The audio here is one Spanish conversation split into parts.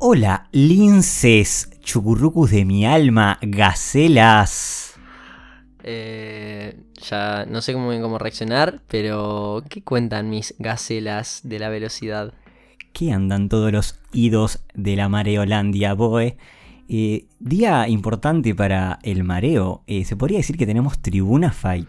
Hola, linces, chucurrucus de mi alma, gacelas. Eh, ya no sé cómo, cómo reaccionar, pero ¿qué cuentan mis gacelas de la velocidad? ¿Qué andan todos los idos de la Mareolandia, boe? Eh, día importante para el mareo. Eh, se podría decir que tenemos Tribuna Fight.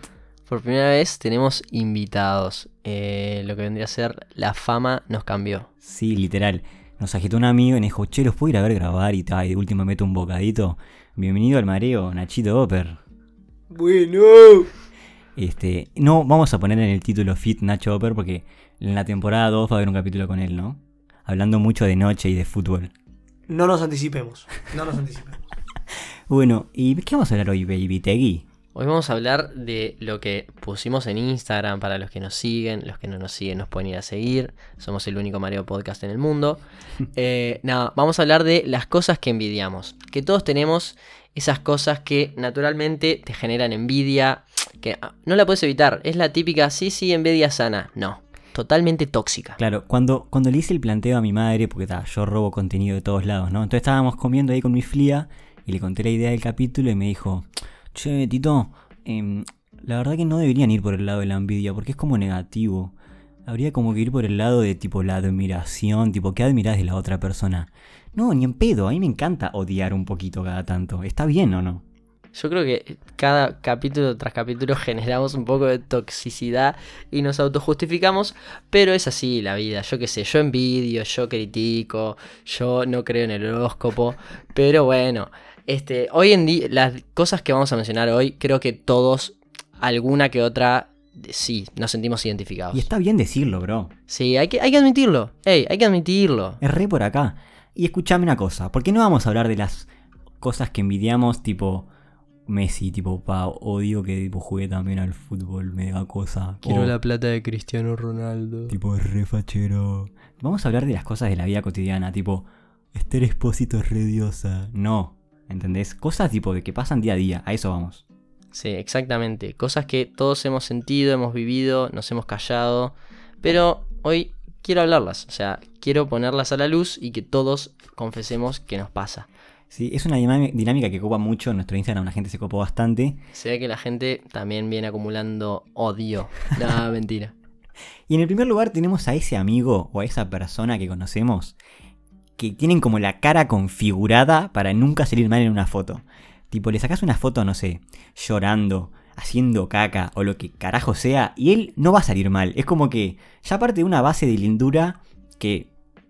Por primera vez tenemos invitados. Eh, lo que vendría a ser la fama nos cambió. Sí, literal. Nos agitó un amigo y nos dijo, che, los puedo ir a ver grabar y tal. Y de último meto un bocadito. Bienvenido al mareo, Nachito Oper. Bueno. Este, no vamos a poner en el título Fit Nacho Oper porque en la temporada 2 va a haber un capítulo con él, ¿no? Hablando mucho de noche y de fútbol. No nos anticipemos. No nos anticipemos. Bueno, ¿y qué vamos a hablar hoy, Baby Tegui? Hoy vamos a hablar de lo que pusimos en Instagram para los que nos siguen, los que no nos siguen nos pueden ir a seguir, somos el único Mareo Podcast en el mundo. Eh, nada, vamos a hablar de las cosas que envidiamos, que todos tenemos esas cosas que naturalmente te generan envidia, que ah, no la puedes evitar, es la típica, sí, sí, envidia sana, no, totalmente tóxica. Claro, cuando, cuando le hice el planteo a mi madre, porque ta, yo robo contenido de todos lados, ¿no? Entonces estábamos comiendo ahí con mi flia y le conté la idea del capítulo y me dijo, che, Tito, em, la verdad que no deberían ir por el lado de la envidia porque es como negativo. Habría como que ir por el lado de tipo la admiración, tipo, ¿qué admirás de la otra persona? No, ni en pedo, a mí me encanta odiar un poquito cada tanto. ¿Está bien o no? Yo creo que cada capítulo tras capítulo generamos un poco de toxicidad y nos autojustificamos, pero es así la vida. Yo qué sé, yo envidio, yo critico, yo no creo en el horóscopo, pero bueno, este, hoy en día las cosas que vamos a mencionar hoy, creo que todos alguna que otra sí nos sentimos identificados. Y está bien decirlo, bro. Sí, hay que hay que admitirlo. Ey, hay que admitirlo. Es re por acá. Y escúchame una cosa, ¿por qué no vamos a hablar de las cosas que envidiamos, tipo Messi, tipo, pa, odio que tipo, jugué también al fútbol, me da cosa. O, plata de Cristiano Ronaldo. Tipo, es re fachero. Vamos a hablar de las cosas de la vida cotidiana, tipo, Esther Espósito es re diosa. No, ¿entendés? Cosas tipo de que pasan día a día, a eso vamos. Sí, exactamente. Cosas que todos hemos sentido, hemos vivido, nos hemos callado. Pero hoy quiero hablarlas. O sea, quiero ponerlas a la luz y que todos confesemos que nos pasa. Sí, es una dinámica que copa mucho en nuestro Instagram, la gente se copó bastante. Se ve que la gente también viene acumulando odio. No, mentira. Y en el primer lugar tenemos a ese amigo o a esa persona que conocemos que tienen como la cara configurada para nunca salir mal en una foto. Tipo, le sacas una foto, no sé, llorando, haciendo caca o lo que carajo sea, y él no va a salir mal. Es como que ya parte de una base de lindura que,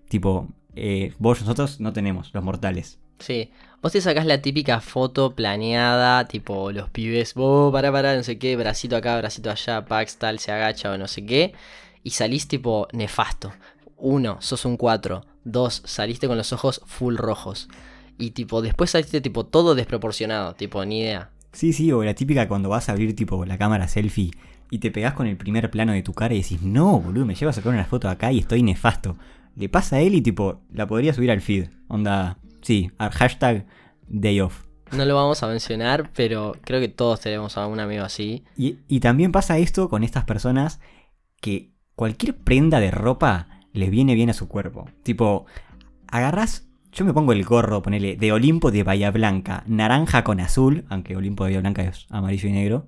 tipo, eh, vos nosotros no tenemos, los mortales. Sí. Vos te sacás la típica foto planeada, tipo los pibes, vos, para, para, no sé qué, bracito acá, bracito allá, Pax tal, se agacha o no sé qué, y salís tipo nefasto. Uno, sos un 4. Dos, saliste con los ojos full rojos. Y tipo, después saliste tipo todo desproporcionado, tipo, ni idea. Sí, sí, o la típica cuando vas a abrir tipo la cámara selfie y te pegás con el primer plano de tu cara y decís, no, boludo, me llevas a sacar una foto acá y estoy nefasto. Le pasa a él y tipo, la podría subir al feed. Onda, sí, al hashtag day off. No lo vamos a mencionar, pero creo que todos tenemos a un amigo así. Y, y también pasa esto con estas personas que cualquier prenda de ropa les viene bien a su cuerpo. Tipo, agarras, yo me pongo el gorro, ponele, de Olimpo de Bahía Blanca, naranja con azul, aunque Olimpo de Bahía Blanca es amarillo y negro.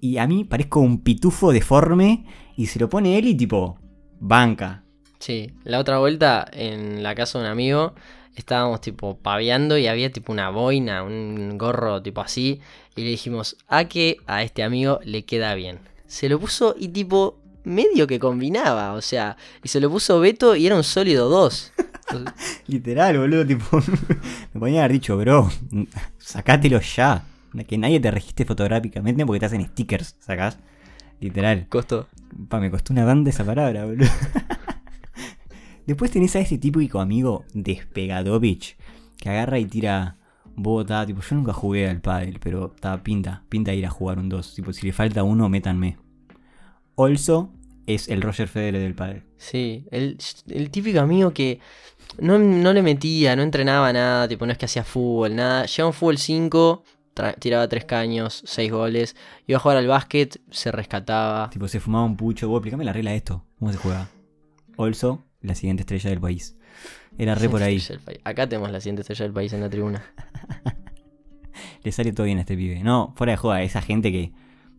Y a mí parezco un pitufo deforme y se lo pone él y tipo, banca. Sí, la otra vuelta en la casa de un amigo estábamos tipo paviando y había tipo una boina, un gorro tipo así. Y le dijimos, a que a este amigo le queda bien. Se lo puso y tipo medio que combinaba, o sea, y se lo puso Beto y era un sólido 2. Literal, boludo, tipo, me podían haber dicho, bro, sacátelo ya. Que nadie te registre fotográficamente porque te hacen stickers, ¿sacás? Literal. Costó. Pa, me costó una banda esa palabra, boludo. Después tenés a ese típico amigo Despegadovich que agarra y tira bota. Tipo, yo nunca jugué al pádel, pero está pinta, pinta ir a jugar un 2. Tipo, si le falta uno, métanme. Also es el Roger Federer del pádel. Sí, el, el típico amigo que no, no le metía, no entrenaba nada, tipo, no es que hacía fútbol, nada. Llegaba un fútbol 5, tra- tiraba 3 caños, 6 goles. Iba a jugar al básquet, se rescataba. Tipo, se fumaba un pucho. Vos, explícame la regla de esto. ¿Cómo se juega? Also, la siguiente estrella del país. Era re por ahí. Acá tenemos la siguiente estrella del país en la tribuna. Le sale todo bien a este pibe. No, fuera de joda, esa gente que,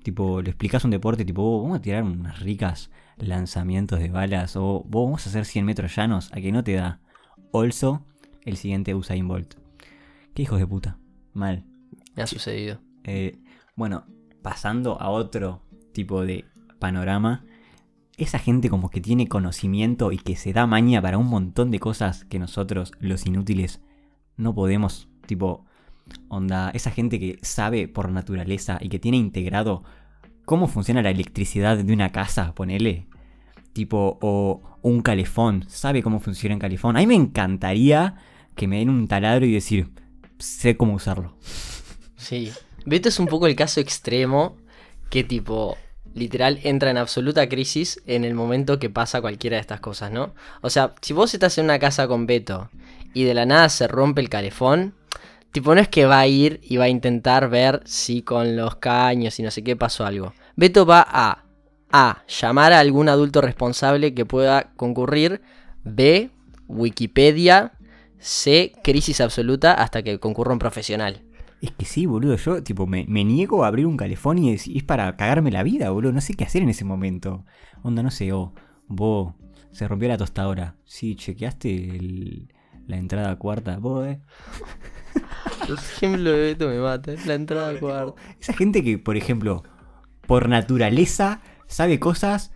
tipo, le explicas un deporte, tipo, "Oh, vamos a tirar unas ricas lanzamientos de balas, o vos vamos a hacer 100 metros llanos, a que no te da. Also, el siguiente Usain Bolt. Qué hijos de puta. Mal. Me ha sucedido. Eh, bueno, pasando a otro tipo de panorama, esa gente como que tiene conocimiento y que se da maña para un montón de cosas que nosotros, los inútiles, no podemos, tipo, onda, esa gente que sabe por naturaleza y que tiene integrado cómo funciona la electricidad de una casa, ponele. Tipo, o un calefón, sabe cómo funciona un calefón. A mí me encantaría que me den un taladro y decir, sé cómo usarlo. Sí. Beto es un poco el caso extremo que tipo, literal, entra en absoluta crisis en el momento que pasa cualquiera de estas cosas, ¿no? O sea, si vos estás en una casa con Beto y de la nada se rompe el calefón, tipo, no es que va a ir y va a intentar ver si con los caños y no sé qué pasó algo. Beto va a A. Llamar a algún adulto responsable que pueda concurrir. B. Wikipedia. C. Crisis absoluta hasta que concurra un profesional. Es que sí, boludo, yo tipo me, niego a abrir un calefón y es, para cagarme la vida, boludo. No sé qué hacer en ese momento. Onda, no sé, o vos, se rompió la tostadora. Sí, chequeaste el- la entrada cuarta, vos, eh. El ejemplo de Beto me mata. La entrada cuarta. Esa gente que, por ejemplo, por naturaleza sabe cosas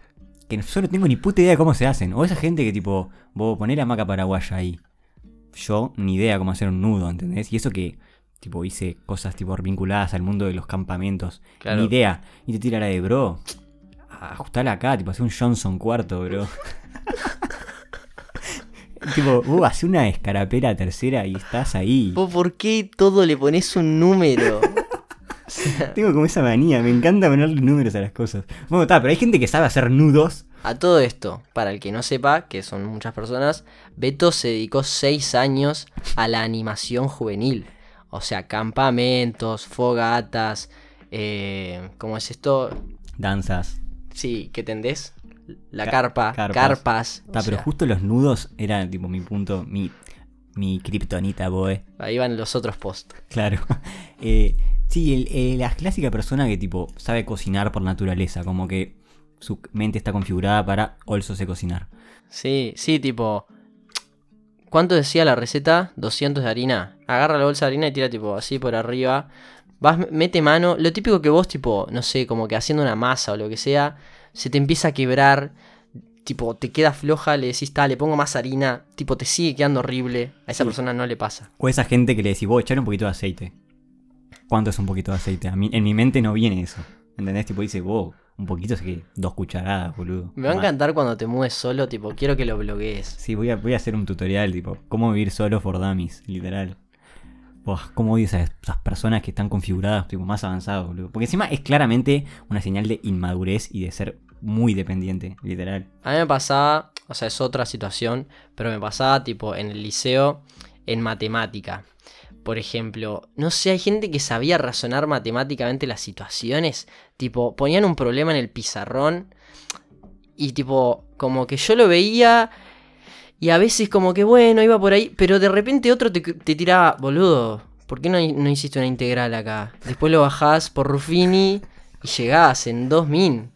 que yo no tengo ni puta idea de cómo se hacen. O esa gente que tipo, vos ponés la maca paraguaya ahí. Yo ni idea cómo hacer un nudo, ¿entendés? Y eso que, tipo, hice cosas tipo vinculadas al mundo de los campamentos. Claro. Ni idea. Y te tira la de, bro, ajustala acá, tipo, hace un Johnson cuarto, bro. tipo, vos hace una escarapela tercera y estás ahí. ¿Vos por qué todo le pones un número? Tengo como esa manía, me encanta ponerle números a las cosas. Bueno, está, pero hay gente que sabe hacer nudos. A todo esto, para el que no sepa, que son muchas personas, Beto se dedicó 6 años a la animación juvenil. O sea, campamentos, fogatas, eh, ¿cómo es esto? Danzas. Sí, ¿qué tendés? La Ca- carpa, carpas. Está, pero sea, justo los nudos eran tipo mi punto, mi, mi kriptonita, boe. Ahí van los otros posts. Claro. Eh, sí, el- eh, la clásica persona que tipo sabe cocinar por naturaleza, como que su mente está configurada para also sé cocinar. Sí, sí, tipo. ¿Cuánto decía la receta? 200 de harina. Agarra la bolsa de harina y tira tipo así por arriba. Vas, mete mano. Lo típico que vos, tipo, no sé, como que haciendo una masa o lo que sea, se te empieza a quebrar. Tipo, te queda floja, le decís, le pongo más harina. Tipo, te sigue quedando horrible. A esa Sí. persona no le pasa. O esa gente que le decís, vos echar un poquito de aceite. ¿Cuánto es un poquito de aceite? A mí, en mi mente no viene eso. ¿Entendés? Tipo dice, wow, un poquito es que dos cucharadas, boludo. Me va a encantar cuando te mueves solo, tipo, quiero que lo bloguees. Sí, voy a, voy a hacer un tutorial, tipo, cómo vivir solo for dummies, literal. Buah, cómo odio esas, esas personas que están configuradas, tipo, más avanzadas, boludo. Porque encima es claramente una señal de inmadurez y de ser muy dependiente, literal. A mí me pasaba, o sea, es otra situación, pero me pasaba tipo en el liceo en matemática. Por ejemplo, no sé, hay gente que sabía razonar matemáticamente las situaciones. Tipo, ponían un problema en el pizarrón y tipo, como que yo lo veía y a veces como que bueno, iba por ahí, pero de repente otro te, tiraba, boludo, ¿por qué no, no hiciste una integral acá? Después lo bajás por Ruffini y llegás en dos min.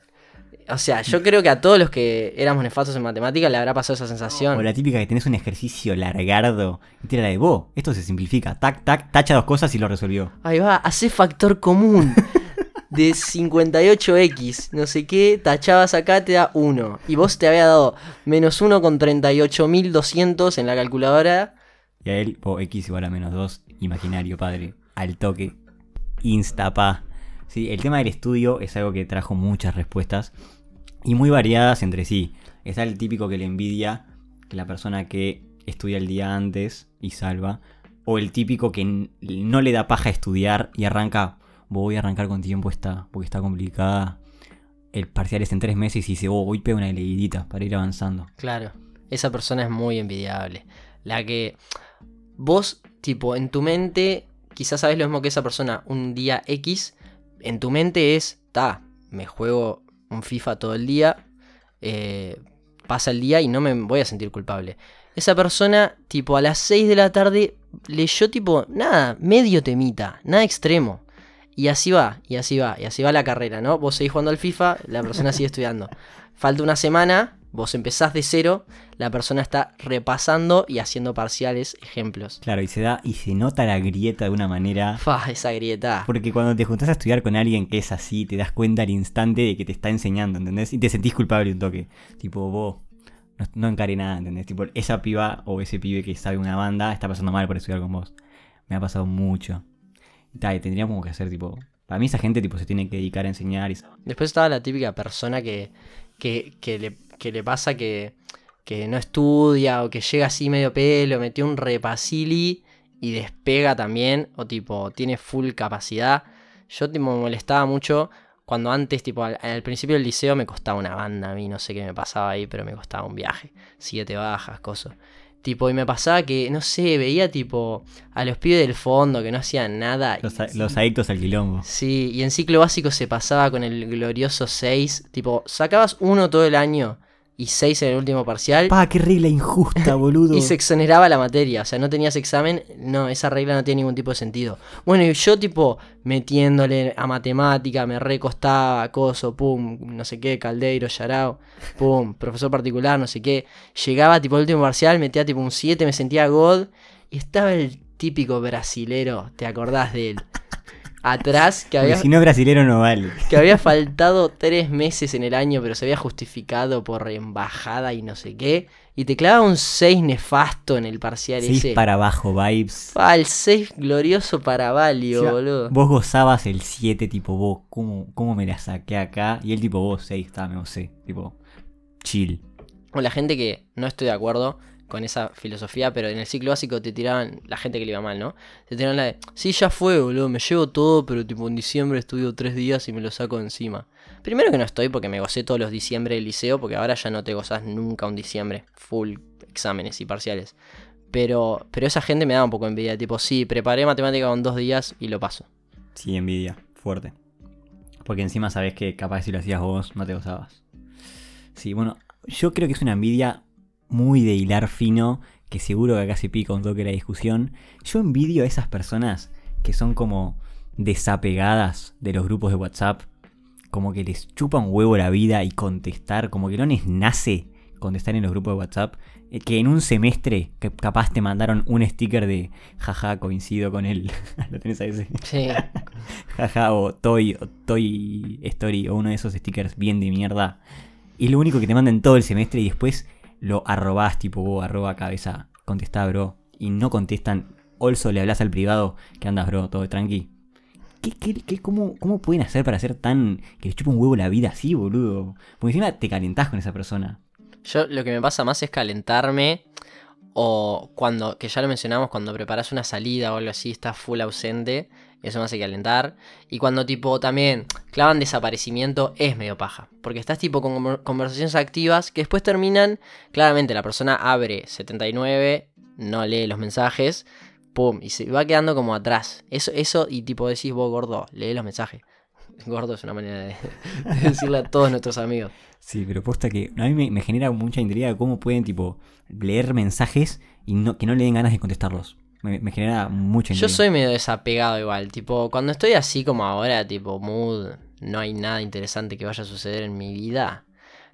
O sea, yo creo que a todos los que éramos nefastos en matemática le habrá pasado esa sensación. O la típica que tenés un ejercicio largardo y tira la de vos. Esto se simplifica. Tac, tac, tacha dos cosas y lo resolvió. Ahí va, hace factor común de 58x, no sé qué, tachabas acá, te da 1. Y vos te había dado menos 1 con 38.200 en la calculadora. Y a él, o x igual a menos 2, imaginario, padre. Al toque. Instapa. Sí, el tema del estudio es algo que trajo muchas respuestas. Y muy variadas entre sí. Está el típico que le envidia que la persona que estudia el día antes y salva. O el típico que no le da paja estudiar y arranca. Voy a arrancar con tiempo esta, porque está complicada. El parcial es en tres meses y dice, oh, voy pega una leidita para ir avanzando. Claro, esa persona es muy envidiable. La que vos, tipo, en tu mente, quizás sabes lo mismo que esa persona un día X, en tu mente es, ta, me juego un FIFA todo el día, eh, pasa el día y no me voy a sentir culpable. Esa persona, tipo, a las 6 de la tarde leyó, tipo, nada, medio temita, nada extremo. Y así va, y así va, y así va la carrera, ¿no? Vos seguís jugando al FIFA, la persona sigue estudiando. Falta una semana, vos empezás de cero, la persona está repasando y haciendo parciales, ejemplos. Claro, y se da, y se nota la grieta de una manera. Fa, esa grieta. Porque cuando te juntás a estudiar con alguien que es así, te das cuenta al instante de que te está enseñando, ¿entendés? Y te sentís culpable un toque. Tipo, vos, no, no encaré nada, ¿entendés? Tipo, esa piba o ese pibe que sabe una banda está pasando mal por estudiar con vos. Me ha pasado mucho. Y tal, y tendríamos que hacer, tipo. Para mí, esa gente, tipo, se tiene que dedicar a enseñar y. Después estaba la típica persona que, que, que le, que le pasa que, que no estudia o que llega así medio pelo, metió un repasili y despega también, o tipo, tiene full capacidad. Yo tipo, me molestaba mucho cuando antes, tipo, al, al principio del liceo me costaba una banda a mí, no sé qué me pasaba ahí, pero me costaba un viaje. Siete bajas, cosas. Tipo, y me pasaba que, no sé, veía tipo a los pibes del fondo que no hacían nada. Los, los adictos al quilombo. Sí, y en ciclo básico se pasaba con el glorioso 6. Tipo, sacabas uno todo el año y 6 en el último parcial. Pa, qué regla injusta, boludo. Y se exoneraba la materia, o sea, no tenías examen, no, esa regla no tiene ningún tipo de sentido. Bueno, y yo tipo metiéndole a matemática, me recostaba, coso, pum, no sé qué, caldeiro, yarao, pum, profesor particular, no sé qué. Llegaba tipo el último parcial, metía tipo un 7, me sentía god, y estaba el típico brasilero, ¿te acordás de él? Atrás, que había, si no, brasilero no vale. que había faltado tres meses en el año, pero se había justificado por embajada y no sé qué. Y te clavaba un 6 nefasto en el parcial Seis ese. para abajo, vibes. Pa, el 6 glorioso para Valio, O sea, boludo. Vos gozabas el 7, tipo, vos, ¿cómo, ¿cómo me la saqué acá? Y él, tipo, vos, 6, está, me sé. Tipo, chill. O la gente que no estoy de acuerdo con esa filosofía, pero en el ciclo básico te tiraban, la gente que le iba mal, ¿no? Te tiraban la de, sí, ya fue, boludo, me llevo todo, pero tipo en diciembre estudio tres días y me lo saco encima. Primero que no estoy porque me gocé todos los diciembre del liceo, porque ahora ya no te gozás nunca un diciembre, full exámenes y parciales. Pero, pero esa gente me da un poco de envidia, tipo, sí, preparé matemática con dos días y lo paso. Sí, envidia, fuerte. Porque encima sabés que capaz si lo hacías vos, no te gozabas. Sí, bueno, yo creo que es una envidia muy de hilar fino, que seguro que acá se pica un toque la discusión. Yo envidio a esas personas que son como desapegadas de los grupos de WhatsApp, como que les chupa un huevo la vida y contestar, como que no les nace contestar en los grupos de WhatsApp, eh, que en un semestre que capaz te mandaron un sticker de jaja, coincido con él. ¿Lo tenés a ese? Sí, Jaja, o Toy, o Toy Story, o uno de esos stickers bien de mierda. Y lo único que te mandan todo el semestre y después lo arrobás, tipo, vos, arroba cabeza, contestá, bro. Y no contestan, also le hablas al privado, que andas, bro, todo tranqui. ¿Qué, qué, qué- cómo, ¿Cómo pueden hacer para ser tan. que les chupa un huevo la vida así, boludo? Porque encima te calentás con esa persona. Yo lo que me pasa más es calentarme o cuando, que ya lo mencionamos, cuando preparas una salida o algo así, estás full ausente, eso me hace calentar. Y cuando tipo también clavan desaparecimiento, es medio paja. Porque estás tipo con conver- conversaciones activas que después terminan, claramente la persona abre 79, no lee los mensajes, pum, y se va quedando como atrás. Eso, eso y tipo decís vos gordo, lee los mensajes. Gordo es una manera de, de decirle a todos nuestros amigos. Sí, pero posta que a mí me, me genera mucha intriga cómo pueden, tipo, leer mensajes y no, que no le den ganas de contestarlos. Me, me genera mucha intriga. Yo soy medio desapegado igual, tipo, cuando estoy así como ahora, tipo, mood, no hay nada interesante que vaya a suceder en mi vida.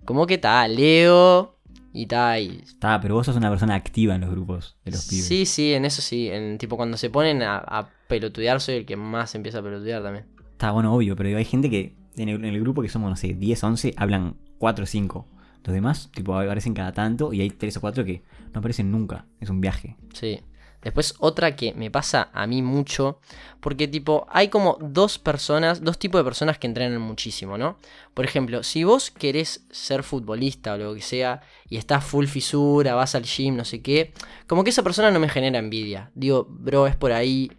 Como que tal, leo y tal, y... Está, pero vos sos una persona activa en los grupos de los pibes. Sí, sí, en eso sí, en tipo cuando se ponen a, a pelotudear soy el que más empieza a pelotudear también. Está bueno, obvio, pero hay gente que en el, en el grupo que somos, no sé, 10, 11, hablan 4 o 5. Los demás, tipo, aparecen cada tanto y hay 3 o 4 que no aparecen nunca. Es un viaje. Sí. Después otra que me pasa a mí mucho, porque tipo, hay como dos personas, dos tipos de personas que entrenan muchísimo, ¿no? Por ejemplo, si vos querés ser futbolista o lo que sea, y estás full fisura, vas al gym, no sé qué, como que esa persona no me genera envidia. Digo, bro, es por ahí,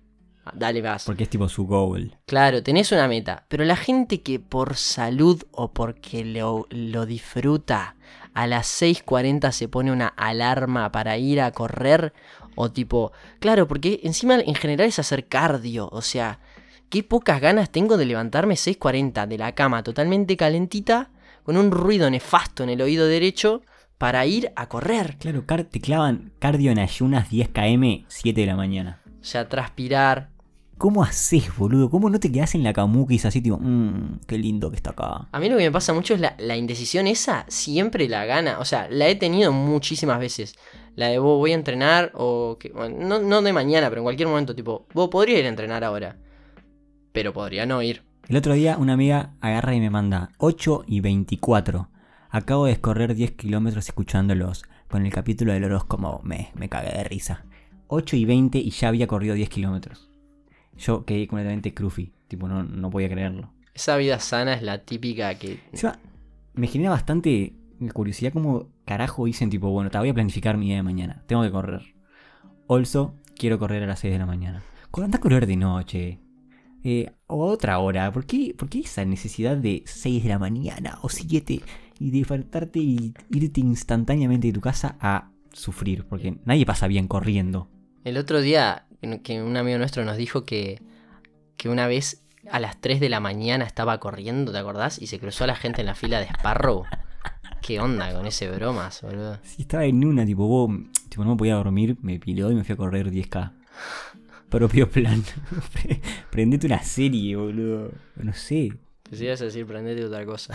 dale vas. Porque es tipo su goal. Claro, tenés una meta, pero la gente que por salud o porque lo, lo disfruta, a las 6.40 se pone una alarma para ir a correr, o tipo, claro, porque encima en general es hacer cardio, o sea, qué pocas ganas tengo de levantarme 6.40 de la cama totalmente calentita, con un ruido nefasto en el oído derecho, para ir a correr. Claro, te clavan cardio en ayunas 10 km, 7 de la mañana. O sea, transpirar. ¿Cómo haces, boludo? ¿Cómo no te quedas en la camuquis así, tipo, mmm, qué lindo que está acá? A mí lo que me pasa mucho es la, la indecisión esa, siempre la gana. O sea, la he tenido muchísimas veces. La de vos voy a entrenar o... Que, bueno, no, no de mañana, pero en cualquier momento, tipo, vos podría ir a entrenar ahora. Pero podría no ir. El otro día una amiga agarra y me manda 8 y 24. Acabo de escorrer 10 kilómetros escuchándolos. Con el capítulo del horóscopo me, me cagué de risa. 8 y 20 y ya había corrido 10 kilómetros. Yo quedé completamente cruffy. Tipo, no, no podía creerlo. Esa vida sana es la típica que... Encima, me genera bastante curiosidad como carajo dicen tipo, bueno, te voy a planificar mi día de mañana. Tengo que correr. Also, quiero correr a las 6 de la mañana. Anda a correr de noche. Eh, o a otra hora. ¿Por qué, por qué esa necesidad de 6 de la mañana o 7 y de faltarte y irte instantáneamente de tu casa a sufrir? Porque nadie pasa bien corriendo. El otro día que un amigo nuestro nos dijo que, que una vez a las 3 de la mañana estaba corriendo, ¿te acordás? Y se cruzó a la gente en la fila de Sparrow. ¿Qué onda con ese bromas, boludo? Si estaba en una, tipo, vos, tipo, no me podía dormir, me piló y me fui a correr 10k. Propio plan. Prendete una serie, boludo. No sé. Te ibas a decir, prendete otra cosa.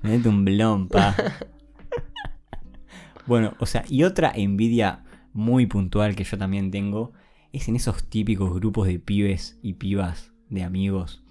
Prendete un blon, pa. bueno, o sea, y otra envidia muy puntual que yo también tengo es en esos típicos grupos de pibes y pibas de amigos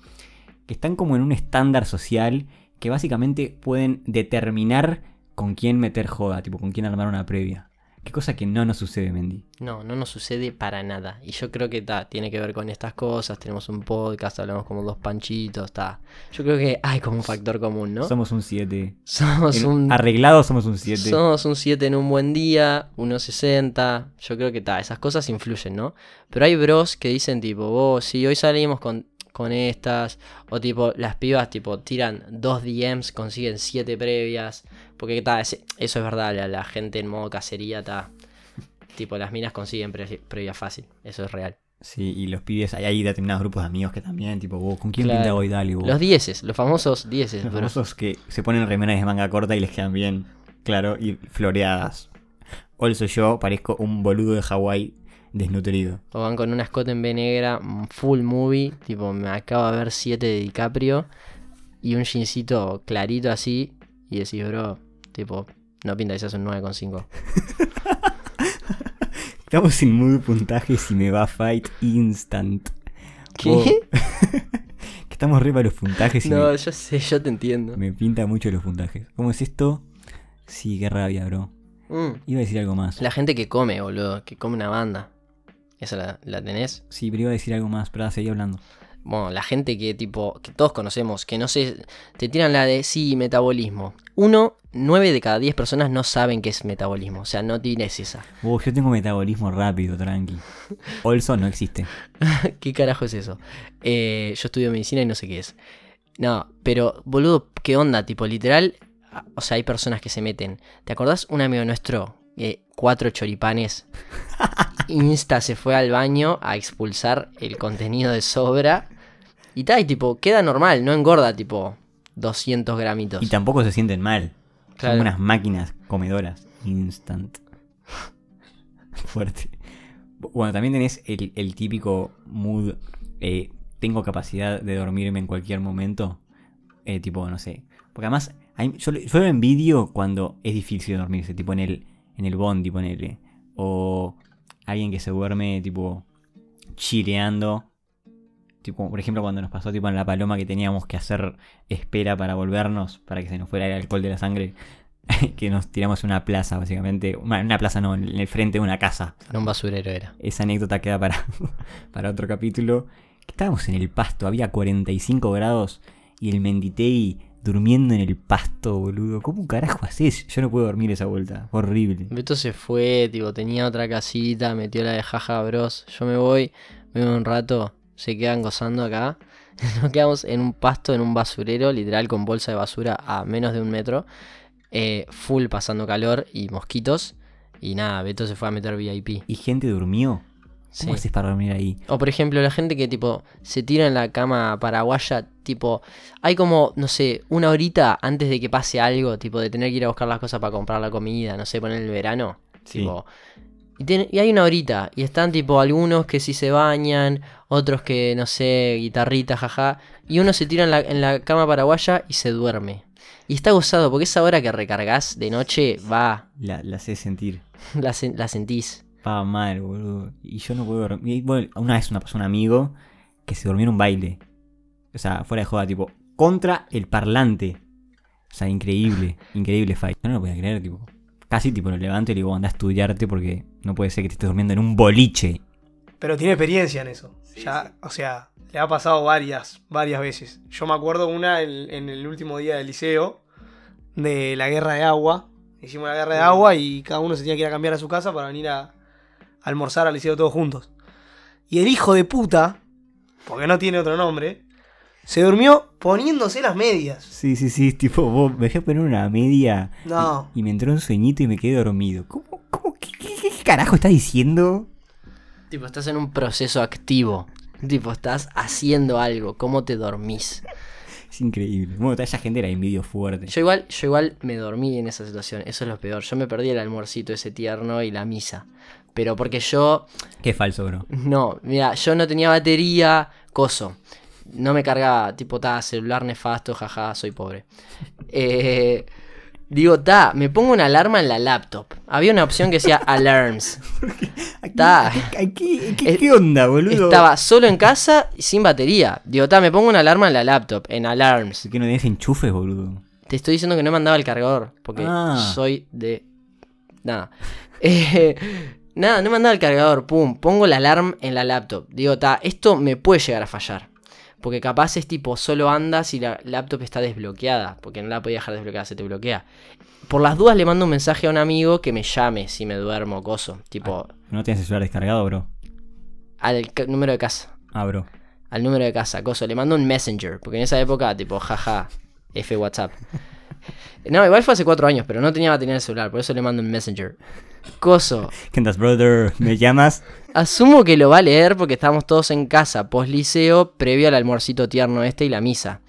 que están como en un estándar social que básicamente pueden determinar con quién meter joda, tipo con quién armar una previa. Qué cosa que no nos sucede, Mendy. No, no nos sucede para nada. Y yo creo que ta, tiene que ver con estas cosas. Tenemos un podcast, hablamos como dos panchitos, ta. Yo creo que hay como un factor común, ¿no? Somos un 7. Somos un Arreglados somos un 7. Somos un 7 en un buen día, 1.60. Yo creo que ta, esas cosas influyen, ¿no? Pero hay bros que dicen tipo, vos, si hoy salimos con, con estas, o tipo, las pibas tipo tiran dos DMs, consiguen 7 previas. Porque ta, eso es verdad, la, la gente en modo cacería, ta. Tipo, las minas consiguen pre- previa fácil, eso es real. Sí, y los pibes, hay, hay determinados grupos de amigos que también, tipo, vos, ¿con quién Claro. pinta hoy? Dale, vos. Los dieces, los famosos dieces, Los bro. famosos que se ponen remeras de manga corta y les quedan bien, claro, y floreadas. Also yo parezco un boludo de Hawái desnutrido. O van con una escote en B negra, full movie, tipo me acabo de ver 7 de DiCaprio y un jeansito clarito así y decís, bro, tipo, no pinta seas un 9,5. Estamos sin mood puntajes y me va a fight instant. ¿Qué? Que estamos re para los puntajes y No, me, yo sé, yo te entiendo. me pinta mucho los puntajes. ¿Cómo es esto? Sí, qué rabia, bro. Mm, Iba a decir algo más. La gente que come, boludo, que come una banda. ¿Esa la, la tenés? Sí, pero iba a decir algo más, pero seguí hablando. Bueno, la gente que tipo, que todos conocemos, que no sé, te tiran la de sí, metabolismo. Uno, nueve de cada 10 personas no saben qué es metabolismo, o sea, no tienes esa. Yo tengo metabolismo rápido, tranqui. Also no existe. ¿Qué carajo es eso? Eh, yo estudio medicina y no sé qué es. No, pero boludo, ¿qué onda? Tipo, literal, a- o sea, hay personas que se meten. ¿Te acordás un amigo nuestro? eh, cuatro choripanes. Insta se fue al baño a expulsar el contenido de sobra. Y tal, y tipo, queda normal, no engorda, tipo, 200 gramitos. Y tampoco se sienten mal. Claro. Son unas máquinas comedoras. Instant. Fuerte. Bueno, también tenés el, el típico mood. eh, tengo capacidad de dormirme en cualquier momento. Eh, tipo, no sé. Porque además, hay- yo, yo lo envidio cuando es difícil dormirse. Tipo en el, en el bondi, ponele. O alguien que se duerme, tipo, chileando. Tipo, por ejemplo, cuando nos pasó tipo en La Paloma que teníamos que hacer espera para volvernos, para que se nos fuera el alcohol de la sangre, que nos tiramos en una plaza, básicamente. Bueno, en una plaza no, en el frente de una casa. En un basurero era. Esa anécdota queda para, para otro capítulo. Estábamos en el pasto, había 45 grados y el Menditei durmiendo en el pasto, boludo. ¿Cómo carajo haces? Yo no puedo dormir esa vuelta. Horrible. Beto se fue, tipo, tenía otra casita, metió la de jaja bros. Yo me voy, me voy un rato, se quedan gozando acá. Nos quedamos en un pasto, en un basurero, literal con bolsa de basura a menos de un metro. eh, full pasando calor y mosquitos. Y nada, Beto se fue a meter VIP. ¿Y gente durmió? Sí. ¿Cómo haces para dormir ahí? O por ejemplo, la gente que tipo se tira en la cama paraguaya, tipo, hay como, no sé, una horita antes de que pase algo, tipo de tener que ir a buscar las cosas para comprar la comida, no sé, poner el verano. Sí. Tipo, y, tiene- y hay una horita, y están tipo algunos que sí se bañan, otros que, no sé, guitarrita, jaja, y uno se tira en la, en la cama paraguaya y se duerme. Y está gozado, porque esa hora que recargas de noche, va, La, la sé sentir. la, la sentís. Pa mal, boludo. Y yo no puedo dormir. Y, bueno, una vez una persona, un amigo, que se durmió en un baile. O sea, fuera de joda, tipo, contra el parlante. O sea, increíble, increíble fight. Yo no lo podía creer, tipo. Casi tipo lo levanto y le digo, anda a estudiarte porque no puede ser que te estés durmiendo en un boliche. Pero tiene experiencia en eso. ya, o sea, le ha pasado varias, varias veces. Yo me acuerdo una en, en el último día del liceo, de la guerra de agua. Hicimos la guerra de agua y cada uno se tenía que ir a cambiar a su casa para venir a, a almorzar al liceo todos juntos. Y el hijo de puta, porque no tiene otro nombre, se durmió poniéndose las medias. Sí, sí, sí, tipo, vos me dejé poner una media No. y me entró un sueñito y me quedé dormido. ¿Cómo, cómo, qué, qué- qué carajo estás diciendo? Tipo, estás en un proceso activo. Tipo, estás haciendo algo. ¿Cómo te dormís? Es increíble. Bueno, toda esa gente era envidio fuerte. Yo igual, yo igual me dormí en esa situación. Eso es lo peor. Yo me perdí el almuercito ese tierno y la misa. Pero porque yo. Qué falso, bro. No, mira, yo no tenía batería. Coso. No me cargaba. Tipo, ta, celular nefasto, jaja, soy pobre. Eh, digo, ta, me pongo una alarma en la laptop. Había una opción que decía alarms. Aquí- Ta. aquí- ¿Qué, Es- qué onda, boludo? Estaba solo en casa y sin batería. Digo, ta, me pongo una alarma en la laptop, en alarms. ¿Por qué no tenés enchufes, boludo? Te estoy diciendo que no mandaba el cargador, porque Ah. soy de... Nada. Eh, nada, no me mandaba el cargador, pum, pongo la alarma en la laptop. Digo, ta, esto me puede llegar a fallar. Porque capaz es tipo, solo anda si la laptop está desbloqueada, porque no la podía dejar desbloqueada, se te bloquea. Por las dudas le mando un mensaje a un amigo que me llame si me duermo, coso. Tipo, ¿No tienes el celular descargado, bro? al número de casa. Ah, bro. al número de casa, coso, le mando un messenger, porque en esa época, tipo, jaja, F WhatsApp. No, igual fue hace cuatro años, pero no tenía batería en el celular, por eso le mando un messenger. Coso, ¿Qué andas, brother? ¿Me llamas? asumo que lo va a leer porque estábamos todos en casa, post liceo, previo al almuercito tierno este y la misa.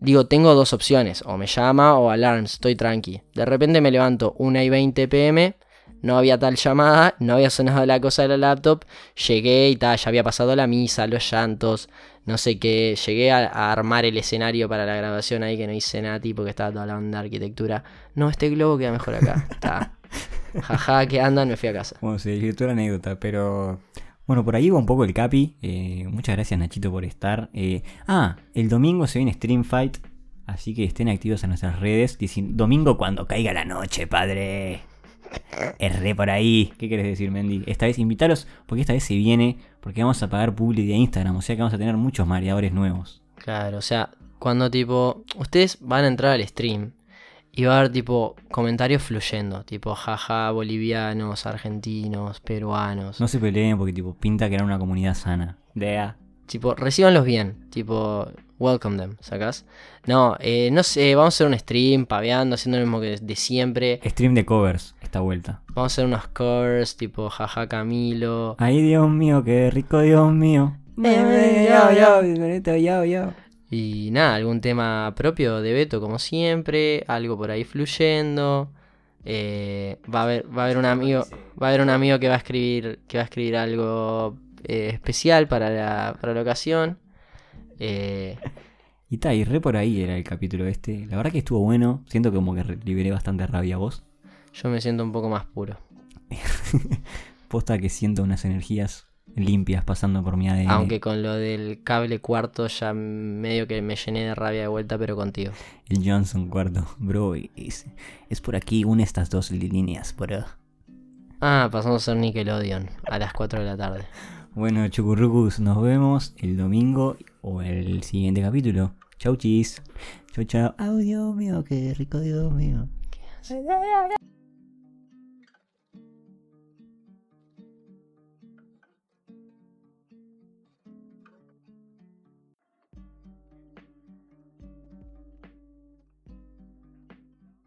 Digo, tengo dos opciones, o me llama o alarms, estoy tranqui. De repente me levanto 1 y 20 pm, no había tal llamada, no había sonado la cosa de la laptop, llegué y tal, ya había pasado la misa, los llantos, no sé qué, llegué a, a armar el escenario para la grabación ahí que no hice nada, tipo que estaba toda la onda de arquitectura. No, este globo queda mejor acá, está. Jaja, que andan, me fui a casa. Bueno, se divirtió la anécdota, pero... Bueno, por ahí va un poco el capi. Eh, muchas gracias, Nachito, por estar. Eh, ah, el domingo se viene Stream Fight. Así que estén activos en nuestras redes. Dicen, domingo cuando caiga la noche, padre. Erré por ahí. ¿Qué quieres decir, Mendy? Esta vez invitaros, porque esta vez se viene. Porque vamos a pagar public de Instagram. O sea que vamos a tener muchos mareadores nuevos. Claro, o sea, cuando tipo, ustedes van a entrar al stream y va a haber tipo comentarios fluyendo, tipo jaja, bolivianos, argentinos, peruanos. No se peleen porque tipo pinta que era una comunidad sana. Dea. Tipo, recíbanlos bien, tipo, welcome them, ¿sacás? No, eh, no sé, vamos a hacer un stream, paveando, haciendo lo mismo que de siempre. Stream de covers esta vuelta. Vamos a hacer unos covers, tipo jaja Camilo. Ay, Dios mío, qué rico, Dios mío. Y nada, algún tema propio de Beto como siempre, algo por ahí fluyendo. Eh, va a haber, va a haber un amigo, va a haber un amigo que va a escribir, que va a escribir algo eh, especial para la, para la ocasión. Eh, Y ta, y re por ahí era el capítulo este. La verdad que estuvo bueno. Siento que como que liberé bastante rabia vos. yo me siento un poco más puro. Posta que siento unas energías limpias pasando por mi ADN. Aunque con lo del cable cuarto ya medio que me llené de rabia de vuelta, pero contigo. El Johnson cuarto. Bro, es, es por aquí, une estas dos líneas, bro. Ah, pasamos a ser Nickelodeon a las 4 de la tarde. Bueno, chucurrucus, nos vemos el domingo o el siguiente capítulo. Chau chis. Chau chau. Ay, Dios mío, qué rico, Dios mío.